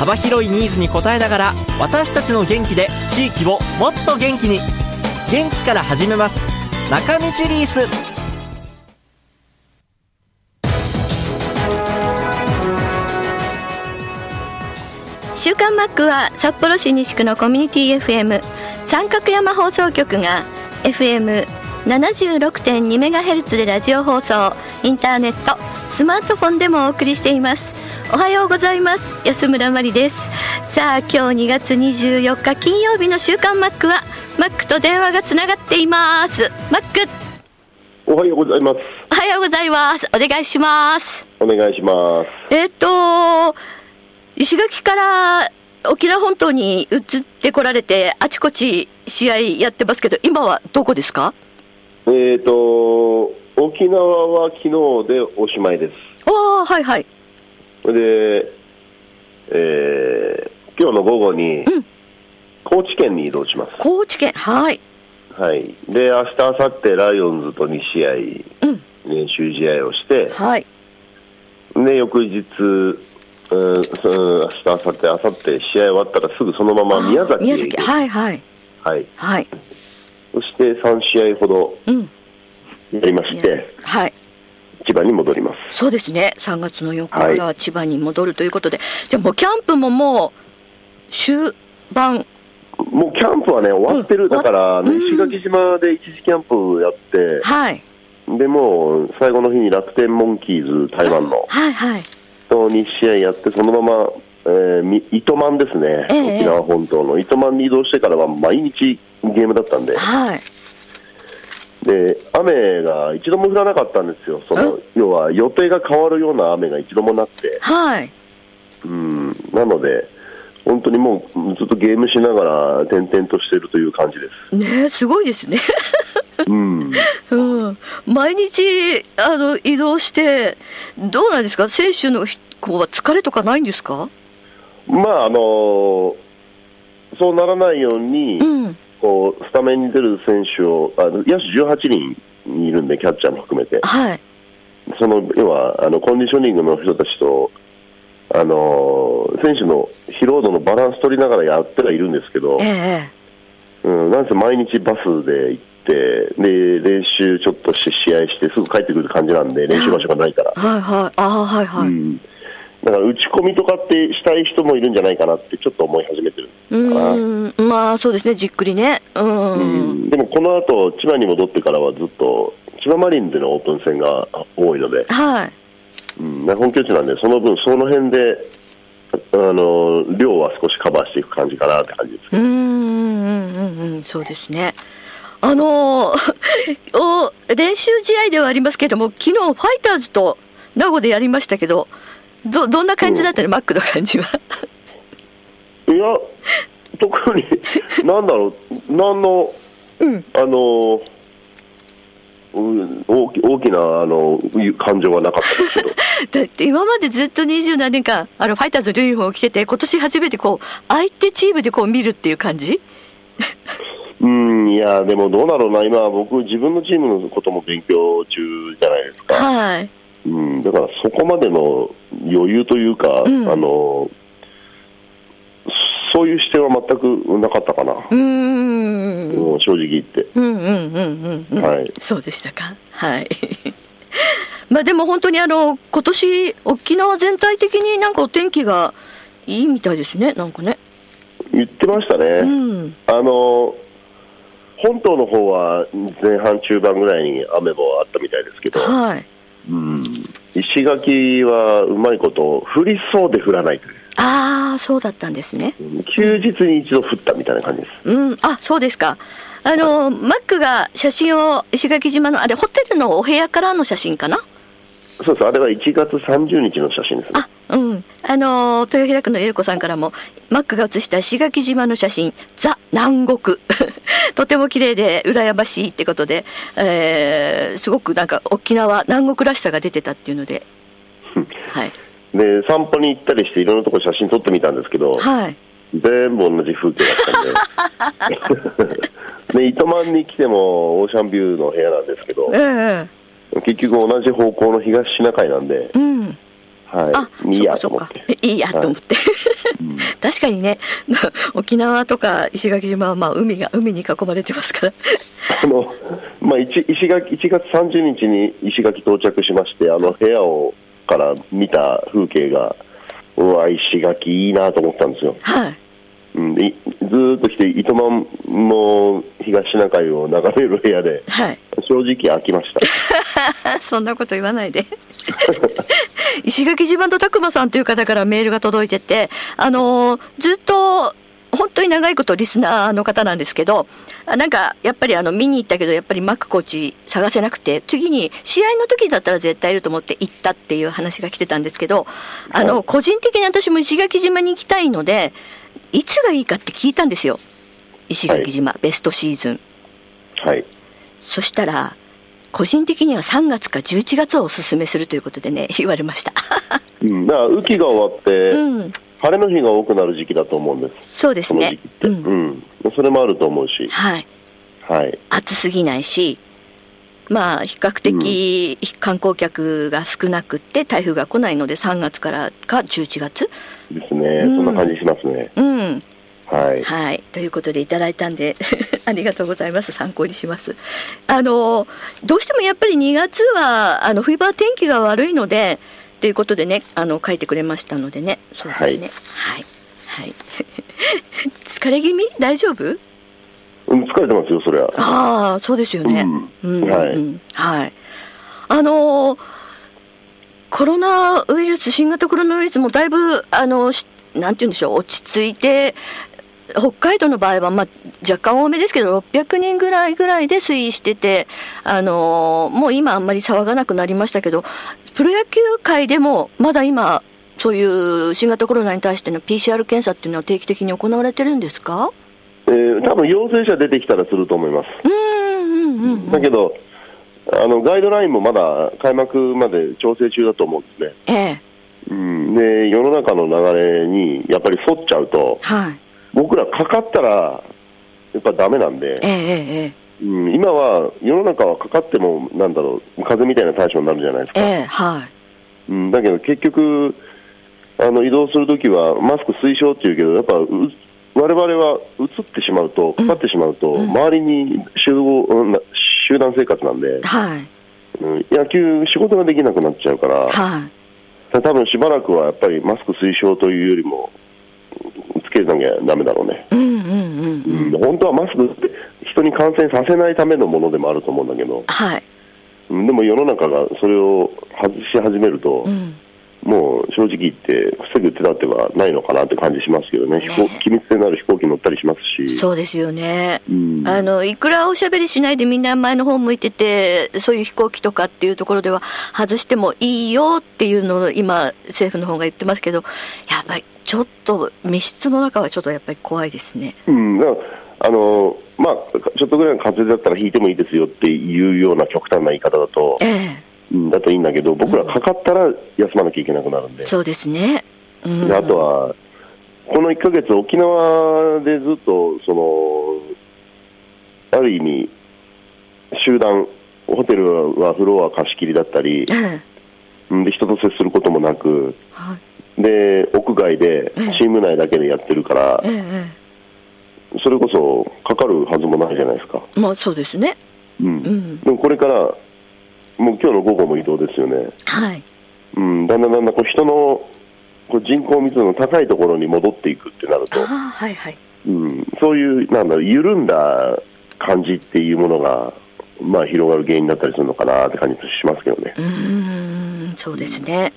幅広いニーズに応えながら私たちの元気で地域をもっと元気に。元気から始めます。中道リース。週刊マックは札幌市西区のコミュニティ FM 三角山放送局が FM76.2MHz でラジオ放送。インターネットスマートフォンでもお送りしています。おはようございます。安村まりです。さあ今日2月24日金曜日の週刊マックはマックと電話がつながっています。マック。おはようございます。おはようございます。お願いします。お願いします。えっ、と石垣から沖縄本島に移ってこられてあちこち試合やってますけど今はどこですか？えっ、と、沖縄は昨日でおしまいです。ああはいはいで、えー今日の午後に、高知県に移動します。高知県。はい。はい。で、明日、明後日、ライオンズと2試合、うん。練習試合をして、はい。で、翌日、うん、明日、明後日、明後日、試合終わったらすぐそのまま宮崎へ宮崎。はいはい。はい。はい。そして3試合ほどうん。やりまして、はい千葉に戻ります。そうですね。3月の4日から千葉に戻るということで、じゃあもうキャンプももう終盤。もうキャンプはね、終わってる、うん。だから、石垣島で一時キャンプやって、はい。でもう最後の日に楽天モンキーズ、台湾の、はいはい。と2試合やって、そのまま、えーみ糸満ですね、ええ。沖縄本島の。糸満に移動してからは毎日ゲームだったんで、はいで雨が一度も降らなかったんですよ、その要は予定が変わるような雨が一度もなくて、はい。うん、なので、本当にもうずっとゲームしながら転々としているという感じです。ねえすごいですね。うん。うん、毎日あの移動して、どうなんですか、選手のこう疲れとかないんですか、まああのそうならないように、うん、こうスタメンに出る選手をあの野手18人いるんで、キャッチャーも含めて、はい、その要はあのコンディショニングの人たちと、あの選手の疲労度のバランス取りながらやってはいるんですけどえ、えうん、なんせ毎日バスで行ってで、練習ちょっとして試合して、すぐ帰ってくる感じなんで、練習場所がないから。はいはい、ああ、はいはい、うん。だから打ち込みとかってしたい人もいるんじゃないかなってちょっと思い始めてるうかな。ん、まあそうですね、じっくりね、うん、うん。でもこの後千葉に戻ってからはずっと千葉マリンでのオープン戦が多いので、はい、うん、で本拠地なんでその分その辺であの量は少しカバーしていく感じかなって感じですうん、うん、うん、うん、そうですね。あのーお練習試合ではありますけれども、昨日ファイターズと名護でやりましたけど、どどん。な感じだったの、マックの感じは。いや特に なんだろう何の、うん。あのうん大き大きなあの感情はなかったですけど。だって今までずっと二十何年間あのファイターズのユニフォームを着てて今年初めてこう相手チームでこう見るっていう感じ？うんいやでもどうだろうな。今僕自分のチームのことも勉強中じゃないですか、はい。うん、だからそこまでの余裕というか、うん。あのそういう視点は全くなかったかな、うーん。もう正直言って、うんうんうんうんうん、はい。そうでしたか？はい。まあでも本当にあの今年沖縄全体的になんかお天気がいいみたいですねなんかね。言ってましたね、うん。あの本島の方は前半、中盤ぐらいに雨もあったみたいですけど、はい。うん、石垣はうまいこと、降りそうで降らないという、ああそうだったんですねうん休日に一度降ったみたいな感じです。うんあそうですかあのマックが写真を石垣島のあれホテルのお部屋からの写真かな？そうです、あれは1月30日の写真ですね。あうん。あのー、豊平区の優子さんからも、マックが写した石垣島の写真、ザ・南国。とても綺麗で羨ましいってことで、えー、すごくなんか沖縄、南国らしさが出てたっていうので、はい。で、散歩に行ったりして、いろんなとこ写真撮ってみたんですけど、はい。全部同じ風景だったんで。で、糸満に来てもオーシャンビューの部屋なんですけどえ、え結局同じ方向の東シナ海なんで、うん。はい、いいやと思って。。いいやと思って。確かにね、沖縄とか石垣島はまあ海が、海に囲まれてますから。あの、まあ、一石垣1月30日に石垣到着しまして、あの部屋をから見た風景が、うわ、石垣いいなと思ったんですよ。はい。うん、ずーっと来て、糸満の東シナ海を眺める部屋で、はい。正直飽きました。そんなこと言わないで。石垣島と拓磨さんという方からメールが届いてて、あのーずっと、本当に長いことリスナーの方なんですけど、あなんか、やっぱりあの、見に行ったけど、やっぱりマックコーチ探せなくて、次に、試合の時だったら絶対いると思って行ったっていう話が来てたんですけど、あの、はい個人的に私も石垣島に行きたいので、いつがいいかって聞いたんですよ。石垣島、ベストシーズン。はい。そしたら、個人的には3月か11月をおすすめするということでね、言われました。うん、だから雨季が終わって、うん。晴れの日が多くなる時期だと思うんです。そうですねこの時期っ。て。う。うんん。それもあると思うし、はい。はい。暑すぎないし、まあ、比較的観光客が少なくって、台風が来ないので3月からか11月？ですね。うんそんな感じしますね。うん。はい。はい。ということでいただいたんで、ありがとうございます。参考にします。あの、どうしてもやっぱり2月は、あの、冬場は天気が悪いので、ということでね、あの、書いてくれましたのでね。そうですね。はい。はい。疲れ気味？大丈夫？うん、疲れてますよ、それは。ああ、そうですよね。ううんん。うんはいうんはい。あのーコロナウイルス、新型コロナウイルスもだいぶ、あの、しなんて言うんでしょう、落ち着いて、北海道の場合は、まあ、若干多めですけど、600人ぐらいぐらいで推移してて、あのーもう今あんまり騒がなくなりましたけど、プロ野球界でも、まだ今、そういう新型コロナに対しての PCR 検査っていうのは定期的に行われてるんですか？えー、多分陽性者出てきたらすると思います。うんうんうん。だけど、あのガイドラインもまだ開幕まで調整中だと思うんですね。ええ。うん、で世の中の流れにやっぱり沿っちゃうと、はい。僕らかかったらやっぱダメなんでえ、ええええうん、今は世の中はかかっても、なんだろう、風邪みたいな対象になるじゃないですか。ええはうん、だけど結局、あの移動するときはマスク推奨っていうけど、やっぱう我々は移ってしまうと、かかってしまうと、周りに集合、うんな集団生活なんでい。、はい。うん、野球、仕事ができなくなっちゃうから、はい。多分しばらくはやっぱりマスク推奨というよりも、つけなきゃだめだろうね、うんうんうん。うん、本当はマスクって人に感染させないためのものでもあると思うんだけど、はい。うんでも世の中がそれを外し始めると、うん。もう正直言って、防ぐ手立てはないのかなって感じしますけどね、飛行機密性のある飛行機乗ったりしますし、そうですよね。うん。あの、いくらおしゃべりしないでみんな前の方向いてて、そういう飛行機とかっていうところでは外してもいいよっていうのを今、政府の方が言ってますけど、やっぱりちょっと密室の中はちょっとやっぱり怖いですね。うん、あのまあ、ちょっとぐらいの風邪だったら引いてもいいですよっていうような極端な言い方だと、ええ。うん、だといいんだけど、僕らかかったら休まなきゃいけなくなるんで、そうですね。うん。であとは、この1ヶ月、沖縄でずっとその、ある意味、集団、ホテルはフロア貸し切りだったりえ、えうんで人と接することもなく、はい。で屋外でチーム内だけでやってるからえ、ええそれこそかかるはずもないじゃないですか。えまあそうですね。うんうん。でもこれから、もう今日の午後も移動ですよね、はい。うん、だんだんだんだんこう人のこう人口密度の高いところに戻っていくってなるとああ、、はいはい。うん、そういうなんだろう緩んだ感じっていうものが、まあ、広がる原因だったりするのかなって感じしますけどね。うーん、そうですね。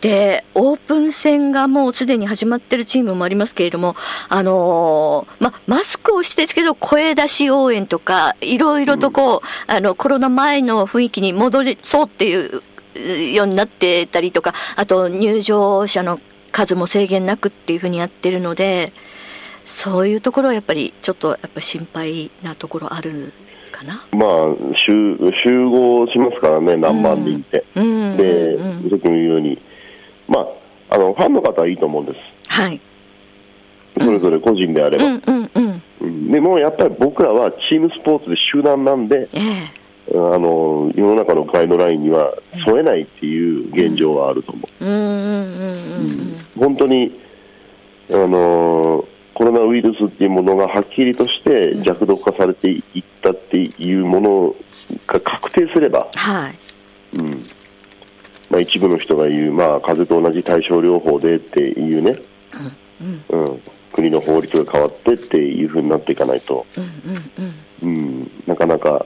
で、オープン戦がもうすでに始まってるチームもありますけれども、あのーま、マスクをしてですけど、声出し応援とか、いろいろとこう、あの、コロナ前の雰囲気に戻りそうっていうようになってたりとか、あと入場者の数も制限なくっていうふうにやってるので、そういうところはやっぱりちょっとやっぱ心配なところあるかな。まあ集集合しますからね、何万人って。うん。で、言うように、まあ、あのファンの方はいいと思うんです、はい。それぞれ個人であれば。うんうんうん。うんでもやっぱり僕らはチームスポーツで集団なんで、ええ。あの世の中のガイドラインには添えないっていう現状はあると思う。うんうんうんうん本当に、あのコロナウイルスっていうものがはっきりとして弱毒化されていったっていうものが確定すれば、はい。うんまあ、一部の人が言う、まあ、風邪と同じ対症療法でっていうね、うん国の法律が変わってっていうふうになっていかないと、うんうんうん。うん、なかなか、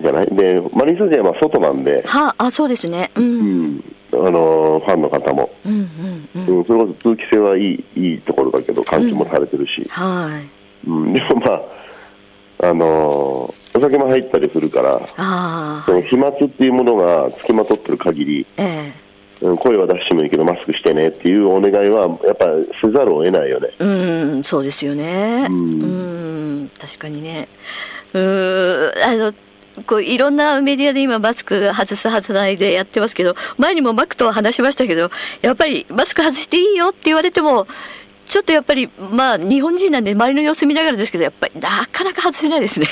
じゃない？でマリンスタジアムは外なんで、はあ、あ、そうですね。う。うんんあのファンの方も、うんうんうん。うん、それこそ通気性はいいいいところだけど、換気もされてるし。はい。うん、でもまあ、あのーお酒も入ったりするから、その飛沫っていうものがつきまとってる限り、えうん、声は出してもいいけど、マスクしてねっていうお願いは、やっぱりせざるを得ないよね。え。うん、そうですよね。ううんん、確かにね。うあの、こういろんなメディアで今マスク外す外さないでやってますけど前にもマックとは話しましたけどやっぱりマスク外していいよって言われてもちょっとやっぱりまあ日本人なんで周りの様子見ながらですけどやっぱりなかなか外せないですね。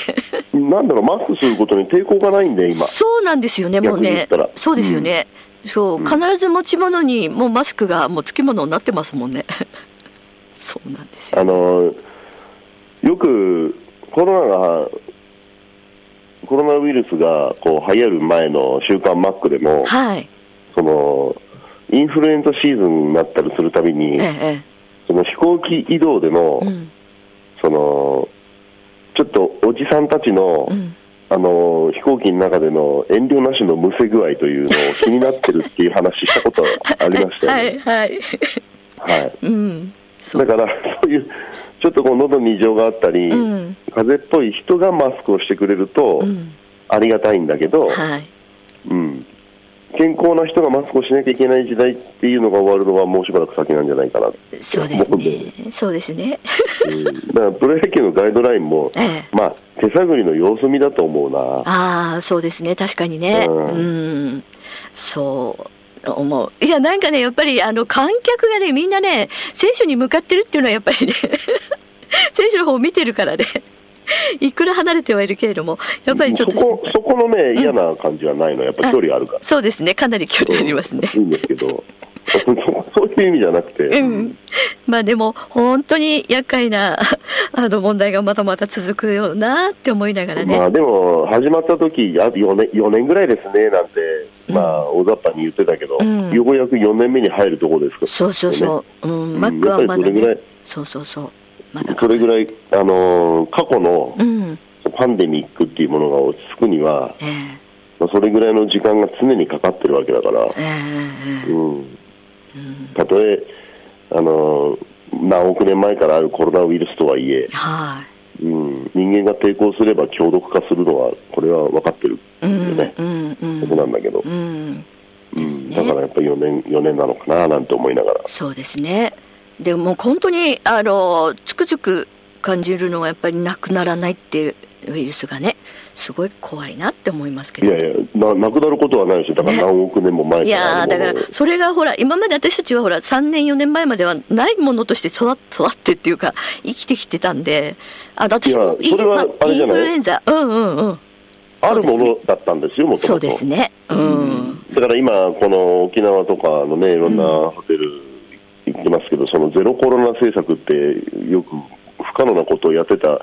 なんだろう、マスクすることに抵抗がないんで、今。そうなんですよねもうね。そうですよね、そう必ず持ち物にもうマスクがもうつきものになってますもんね。そうなんですよ。あのーよくコロナが、コロナウイルスがこう流行る前の週刊マックでも、はい。そのインフルエンザシーズンになったりするたびに、ええその飛行機移動でも、ええうん。そのちょっとおじさんたちの、うん。あの飛行機の中での遠慮なしのむせ具合というのを気になってるっていう話したことありましたよね。はいはい。はい。うん。だから、そういうちょっとこう喉に異常があったり、うん。風邪っぽい人がマスクをしてくれるとうん。ありがたいんだけど、はい。うん、健康な人がマスクをしなきゃいけない時代っていうのが終わるのはもうしばらく先なんじゃないかな、そうですね。そうですね。うん、だからプロ野球のガイドラインも、ええ。まあ、手探りの様子見だと思うな。ああそうですね。確かにね。ううんん。そう思う。いやなんかねやっぱりあの観客がねみんなね選手に向かってるっていうのはやっぱりね 選手の方を見てるからね いくら離れてはいるけれどもやっぱりちょっとそこそこのね、嫌な感じはないの、やっぱ距離あるから。そうですね。かなり距離ありますね。いいんですけど、そ そういう意味じゃなくて、うん、まあでも本当に厄介なあの問題がまだまだ続くよなって思いながらね、まあでも、始まった時あと4年 ,4 年ぐらいですねなんて、まあ、大雑把に言ってたけど、うん。ようやく4年目に入るところですから、そうそうそう、うん、んマックはまだね。そうそうそうまだそれぐらい、あのー過去のうん。パンデミックっていうものが落ち着くには、ええ。まあ、それぐらいの時間が常にかかってるわけだから、ええええ。うん、たとえ、あのー何億年前からあるコロナウイルスとはいえ、はうん、人間が抵抗すれば強毒化するのは、これは分かってるんよね、うんうんことなんだけど、うん。うん、だからやっぱり4年 ,4 年なのかななんて思いながら。そうですねでも本当にあのつくづく感じるのはやっぱりなくならないっていうウイルスがねすごい怖いなって思いますけど。いやいやな、なくなることはないし、だからね何億年も前いから。あやーだからそれがほら今まで私たちはほら3年4年前まではないものとして育っ育ってっていうか生きてきてたんで。あ私もインフルエンザ。うんうんうん。あるものだったんですよ、もともと。そうですね。うん。だから今、この沖縄とかのね、いろんなホテル行ってますけど、そのゼロコロナ政策って、よく不可能なことをやってた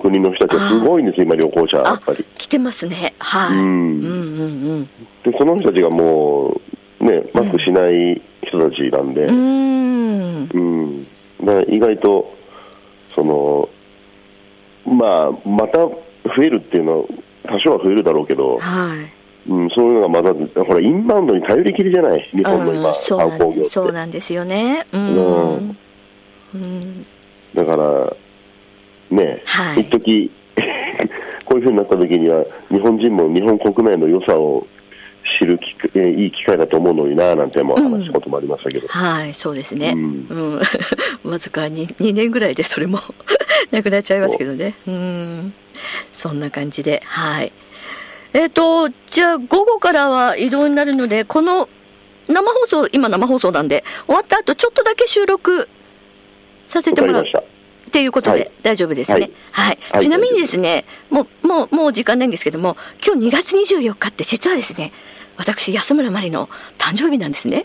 国の人たちはすごいんですよ、今、旅行者、やあっぱり。来てますね。はい、うん。うんうんうんで、その人たちがもう、ね、マスクしない人たちなんで、うーん。うん、だから意外と、その、まあ、また増えるっていうのは、多少は増えるだろうけど、はいうん、そういうのがまだ、ほら、インバウンドに頼りきりじゃない、日本の今、うんそうなんで観光業って。そうなんですよねうん、うんうんだから、ね、はい一時 こういうふうになった時には、日本人も日本国内の良さを知るき、えーいい機会だと思うのにななんても話したこともありましたけど、はい、そうですね。ううんん。わずかに2年ぐらいでそれも なくなっちゃいますけどね。うん。そんな感じで、はい。えっ、と、じゃあ午後からは移動になるので、この生放送、今生放送なんで、終わった後ちょっとだけ収録させてもらう。っていうことではい大丈夫ですね。はい。はいちなみにですね、もう、もう、もう時間ないんですけども、今日2月24日って実はですね、私、安村麻里の誕生日なんですね。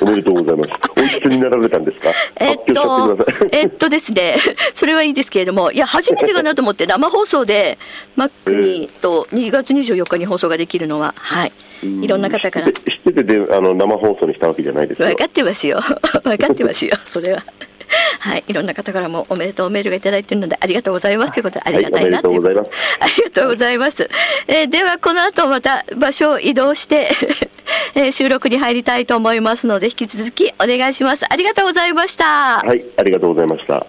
おめでとうございます。おいくつになられたんですか？えっとえっとですね、それはいいですけれども、いや、初めてかなと思って、生放送で、マックに、と、2月24日に放送ができるのは、はい。いろんな方から知っ。てててであの生放送にしたわけじゃないですよ分かってますよ。分かってますよ、それは。はい、いろんな方からもおめでとうメールがいただいているので、ありがとうございますということで、ありがたいなということで、はいありがとうございます。えーでは、この後また場所を移動して、えー収録に入りたいと思いますので、引き続きお願いします。ありがとうございました。はい、ありがとうございました。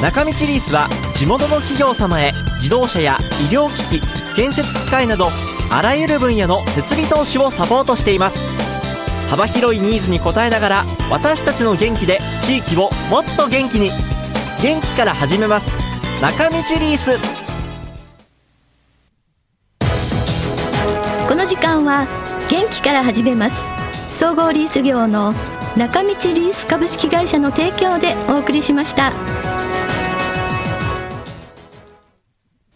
中道リースは地元の企業様へ自動車や医療機器建設機械などあらゆる分野の設備投資をサポートしています幅広いニーズに応えながら私たちの元気で地域をもっと元気に。元気から始めます。中道リース。この時間は元気から始めます。総合リース業の中道リース株式会社の提供でお送りしました。